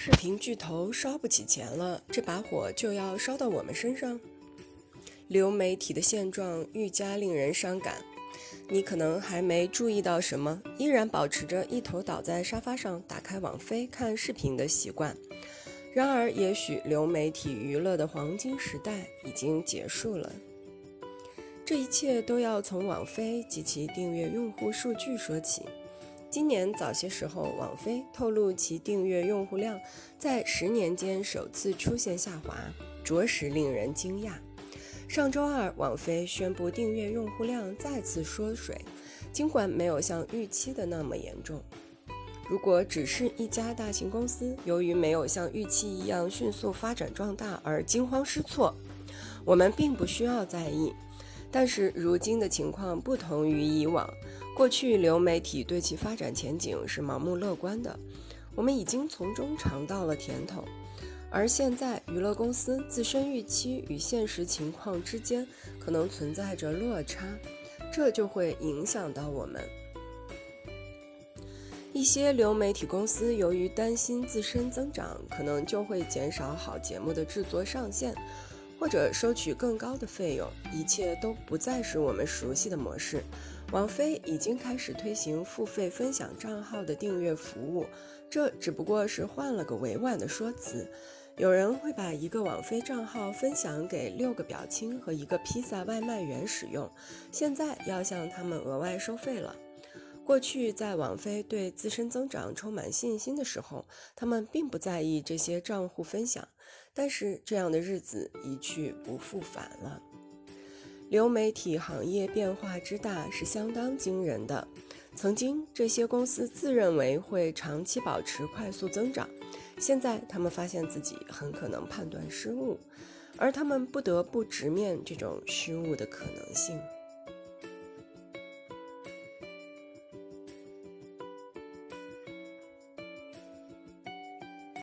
视频巨头烧不起钱了，这把火就要烧到我们身上。流媒体的现状愈加令人伤感。你可能还没注意到什么，依然保持着一头倒在沙发上，打开网飞看视频的习惯。然而，也许流媒体娱乐的黄金时代已经结束了。这一切都要从网飞及其订阅用户数据说起。今年早些时候，网飞透露其订阅用户量在十年间首次出现下滑，着实令人惊讶。上周二，网飞宣布订阅用户量再次缩水，尽管没有像预期的那么严重。如果只是一家大型公司由于没有像预期一样迅速发展壮大而惊慌失措，我们并不需要在意。但是如今的情况不同于以往，过去流媒体对其发展前景是盲目乐观的，我们已经从中尝到了甜头，而现在娱乐公司自身预期与现实情况之间可能存在着落差，这就会影响到我们。一些流媒体公司由于担心自身增长，可能就会减少好节目的制作上限。或者收取更高的费用，一切都不再是我们熟悉的模式。网飞已经开始推行付费分享账号的订阅服务，这只不过是换了个委婉的说辞。有人会把一个网飞账号分享给六个表亲和一个披萨外卖员使用，现在要向他们额外收费了。过去在网飞对自身增长充满信心的时候，他们并不在意这些账户分享。但是这样的日子一去不复返了。流媒体行业变化之大是相当惊人的。曾经这些公司自认为会长期保持快速增长，现在他们发现自己很可能判断失误，而他们不得不直面这种失误的可能性。